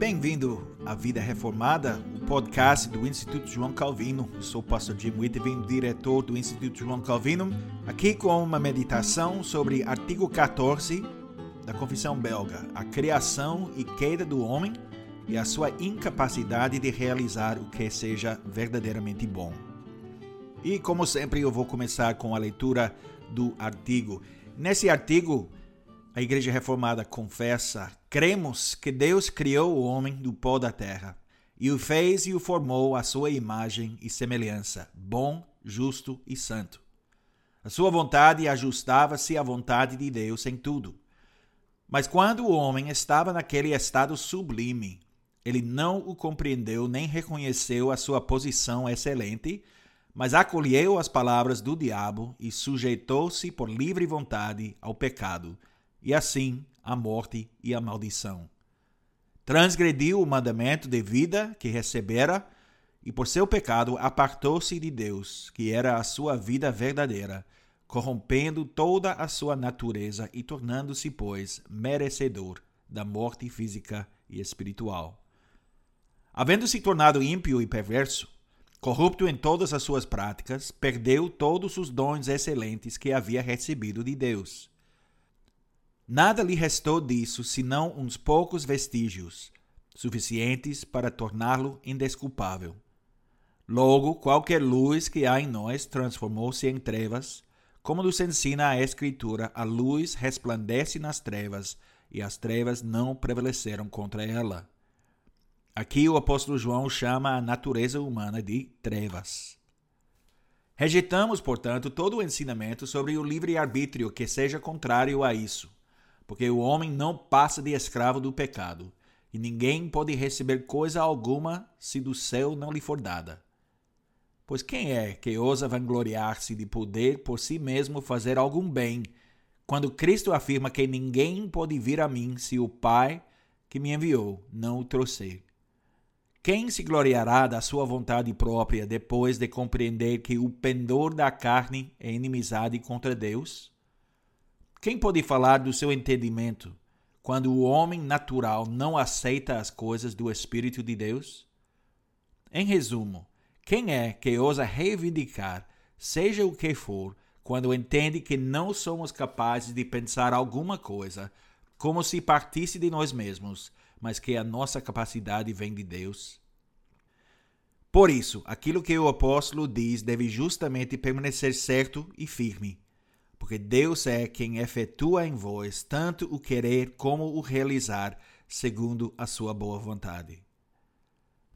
Bem-vindo à Vida Reformada, o podcast do Instituto João Calvino. Eu sou o pastor Jim Whitevin, diretor do Instituto João Calvino, aqui com uma meditação sobre artigo 14 da Confissão Belga, a criação e queda do homem e a sua incapacidade de realizar o que seja verdadeiramente bom. E como sempre, eu vou começar com a leitura do artigo. Nesse artigo, a Igreja Reformada confessa: cremos que Deus criou o homem do pó da terra e o fez e o formou à sua imagem e semelhança, bom, justo e santo. A sua vontade ajustava-se à vontade de Deus em tudo. Mas quando o homem estava naquele estado sublime, ele não o compreendeu nem reconheceu a sua posição excelente, mas acolheu as palavras do diabo e sujeitou-se por livre vontade ao pecado e assim a morte e a maldição. Transgrediu o mandamento de vida que recebera e por seu pecado apartou-se de Deus, que era a sua vida verdadeira, corrompendo toda a sua natureza e tornando-se, pois, merecedor da morte física e espiritual. Havendo se tornado ímpio e perverso, corrupto em todas as suas práticas, perdeu todos os dons excelentes que havia recebido de Deus Nada lhe restou disso senão uns poucos vestígios, suficientes para torná-lo indesculpável. Logo, qualquer luz que há em nós transformou-se em trevas, como nos ensina a Escritura, a luz resplandece nas trevas, e as trevas não prevaleceram contra ela. Aqui o apóstolo João chama a natureza humana de trevas. Rejeitamos, portanto, todo o ensinamento sobre o livre-arbítrio que seja contrário a isso porque o homem não passa de escravo do pecado, e ninguém pode receber coisa alguma se do céu não lhe for dada. Pois quem é que ousa vangloriar-se de poder por si mesmo fazer algum bem, quando Cristo afirma que ninguém pode vir a mim se o Pai que me enviou não o trouxer? Quem se gloriará da sua vontade própria depois de compreender que o pendor da carne é inimizade contra Deus? Quem pode falar do seu entendimento quando o homem natural não aceita as coisas do Espírito de Deus? Em resumo, quem é que ousa reivindicar, seja o que for, quando entende que não somos capazes de pensar alguma coisa como se partisse de nós mesmos, mas que a nossa capacidade vem de Deus? Por isso, aquilo que o apóstolo diz deve justamente permanecer certo e firme porque Deus é quem efetua em vós tanto o querer como o realizar, segundo a sua boa vontade.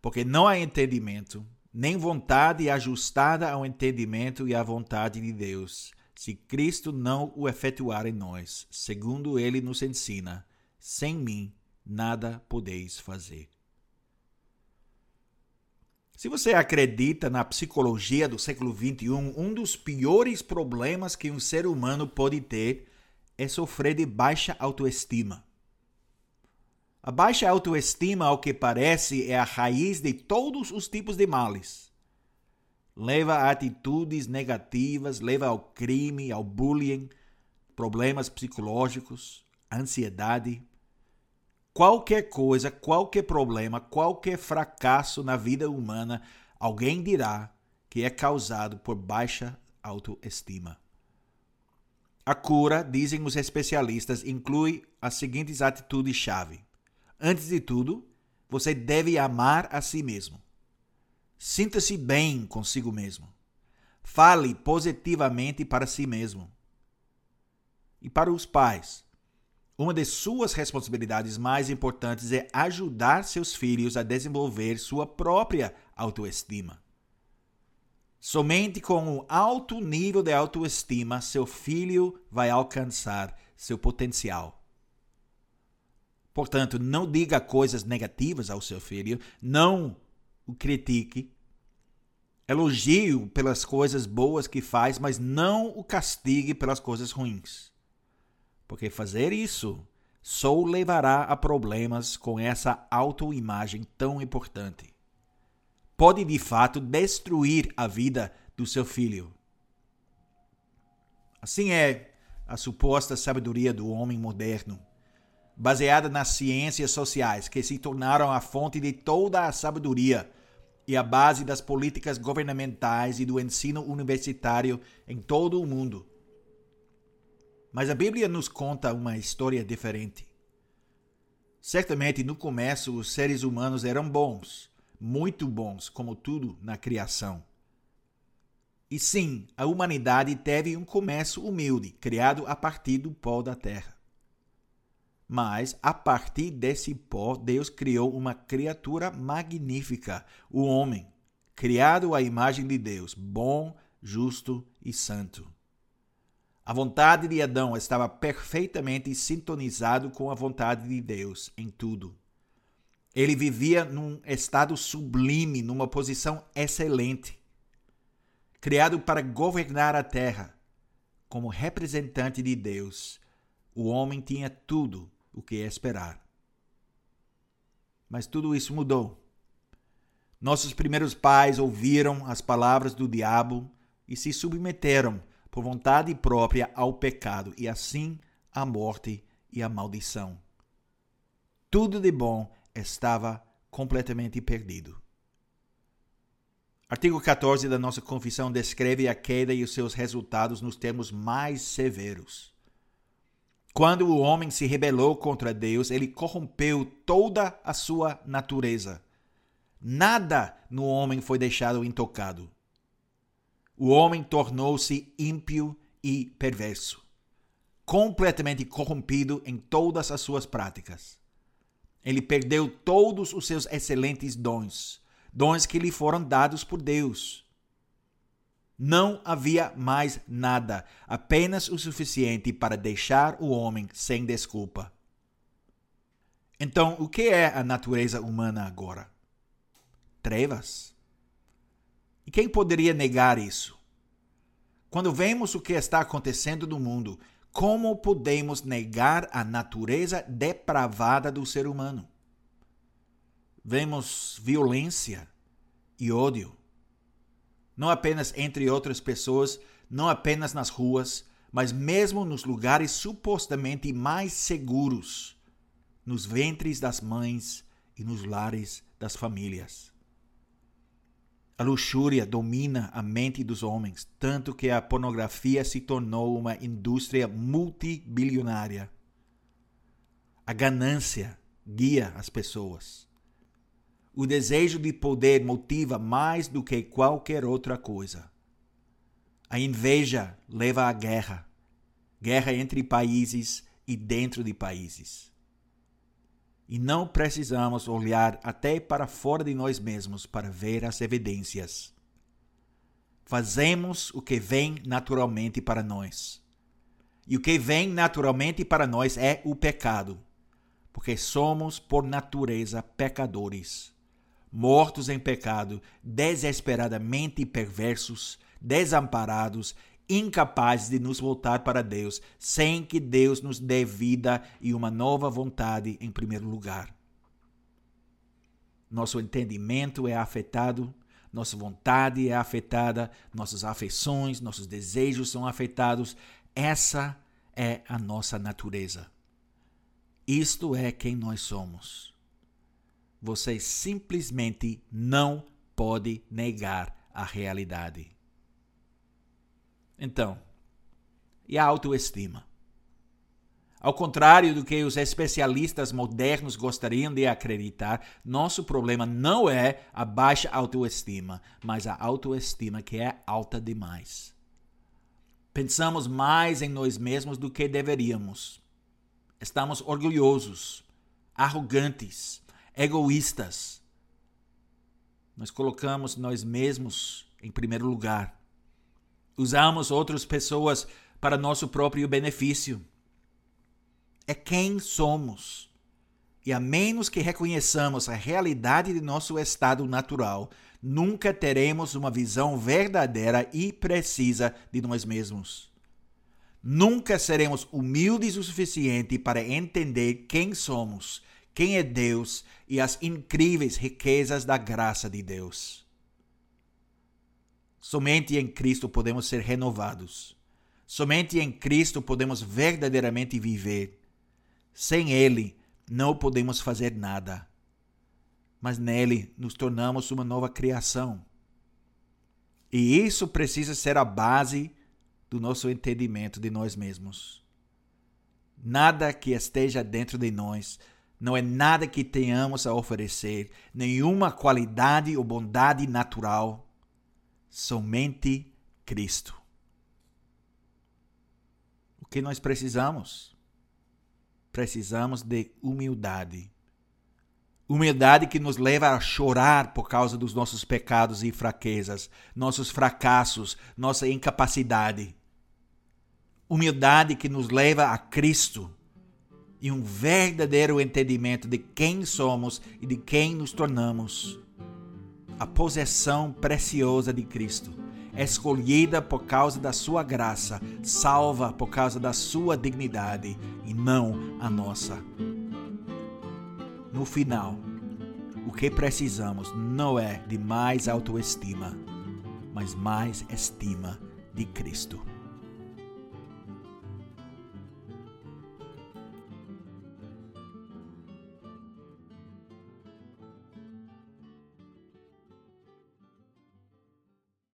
Porque não há entendimento, nem vontade ajustada ao entendimento e à vontade de Deus, se Cristo não o efetuar em nós, segundo ele nos ensina: sem mim nada podeis fazer. Se você acredita na psicologia do século XXI, um dos piores problemas que um ser humano pode ter é sofrer de baixa autoestima. A baixa autoestima, ao que parece, é a raiz de todos os tipos de males. Leva a atitudes negativas, leva ao crime, ao bullying, problemas psicológicos, ansiedade, qualquer coisa, qualquer problema, qualquer fracasso na vida humana, alguém dirá que é causado por baixa autoestima. A cura, dizem os especialistas, inclui as seguintes atitudes-chave. Antes de tudo, você deve amar a si mesmo. Sinta-se bem consigo mesmo. Fale positivamente para si mesmo. E para os pais, uma de suas responsabilidades mais importantes é ajudar seus filhos a desenvolver sua própria autoestima. Somente com um alto nível de autoestima seu filho vai alcançar seu potencial. Portanto, não diga coisas negativas ao seu filho, não o critique. Elogie-o pelas coisas boas que faz, mas não o castigue pelas coisas ruins porque fazer isso só levará a problemas com essa autoimagem tão importante. Pode de fato destruir a vida do seu filho. Assim é a suposta sabedoria do homem moderno. baseada nas ciências sociais, que se tornaram a fonte de toda a sabedoria e a base das políticas governamentais e do ensino universitário em todo o mundo. Mas a Bíblia nos conta uma história diferente. Certamente no começo os seres humanos eram bons, muito bons, como tudo na criação. E sim, a humanidade teve um começo humilde, criado a partir do pó da terra. Mas, a partir desse pó, Deus criou uma criatura magnífica, o homem, criado à imagem de Deus, bom, justo e santo. A vontade de Adão estava perfeitamente sintonizado com a vontade de Deus em tudo. Ele vivia num estado sublime, numa posição excelente criado para governar a terra. Como representante de Deus, o homem tinha tudo o que esperar. Mas tudo isso mudou. Nossos primeiros pais ouviram as palavras do diabo e se submeteram por vontade própria ao pecado e assim à morte e à maldição. Tudo de bom estava completamente perdido. Artigo 14 da nossa confissão descreve a queda e os seus resultados nos termos mais severos. Quando o homem se rebelou contra Deus, ele corrompeu toda a sua natureza. Nada no homem foi deixado intocado. O homem tornou-se ímpio e perverso, completamente corrompido em todas as suas práticas. Ele perdeu todos os seus excelentes dons dons que lhe foram dados por Deus. Não havia mais nada, apenas o suficiente para deixar o homem sem desculpa. Então, o que é a natureza humana agora? Trevas. Quem poderia negar isso? Quando vemos o que está acontecendo no mundo, como podemos negar a natureza depravada do ser humano? vemos violência e ódio. Não apenas entre outras pessoas, não apenas nas ruas, mas mesmo nos lugares supostamente mais seguros, nos ventres das mães e nos lares das famílias. A luxúria domina a mente dos homens, tanto que a pornografia se tornou uma indústria multibilionária. A ganância guia as pessoas. O desejo de poder motiva mais do que qualquer outra coisa. A inveja leva à guerra, guerra entre países e dentro de países. E não precisamos olhar até para fora de nós mesmos para ver as evidências. Fazemos o que vem naturalmente para nós. E o que vem naturalmente para nós é o pecado, porque somos por natureza pecadores mortos em pecado, desesperadamente perversos, desamparados, incapazes de nos voltar para Deus, sem que Deus nos dê vida e uma nova vontade em primeiro lugar. Nosso entendimento é afetado, nossa vontade é afetada, nossas afeições, nossos desejos são afetados. Essa é a nossa natureza. Isto é quem nós somos você simplesmente não pode negar a realidade. Então, e a autoestima? Ao contrário do que os especialistas modernos gostariam de acreditar, nosso problema não é a baixa autoestima, mas a autoestima que é alta demais. Pensamos mais em nós mesmos do que deveríamos. Estamos orgulhosos, arrogantes, egoístas. Nós colocamos nós mesmos em primeiro lugar. Usamos outras pessoas para nosso próprio benefício. É quem somos. E a menos que reconheçamos a realidade de nosso estado natural, nunca teremos uma visão verdadeira e precisa de nós mesmos. Nunca seremos humildes o suficiente para entender quem somos quem é Deus e as incríveis riquezas da graça de Deus. Somente em Cristo podemos ser renovados. Somente em Cristo podemos verdadeiramente viver. Sem Ele, não podemos fazer nada, mas nele nos tornamos uma nova criação. E isso precisa ser a base do nosso entendimento de nós mesmos. Nada que esteja dentro de nós não é nada que tenhamos a oferecer, nenhuma qualidade ou bondade natural, somente Cristo. O que nós precisamos? Precisamos de humildade Humildade que nos leva a chorar por causa dos nossos pecados e fraquezas, nossos fracassos, nossa incapacidade. Humildade que nos leva a Cristo e um verdadeiro entendimento de quem somos e de quem nos tornamos. A possessão preciosa de Cristo, escolhida por causa da sua graça, salva por causa da sua dignidade e não a nossa. No final, o que precisamos não é de mais autoestima, mas mais estima de Cristo.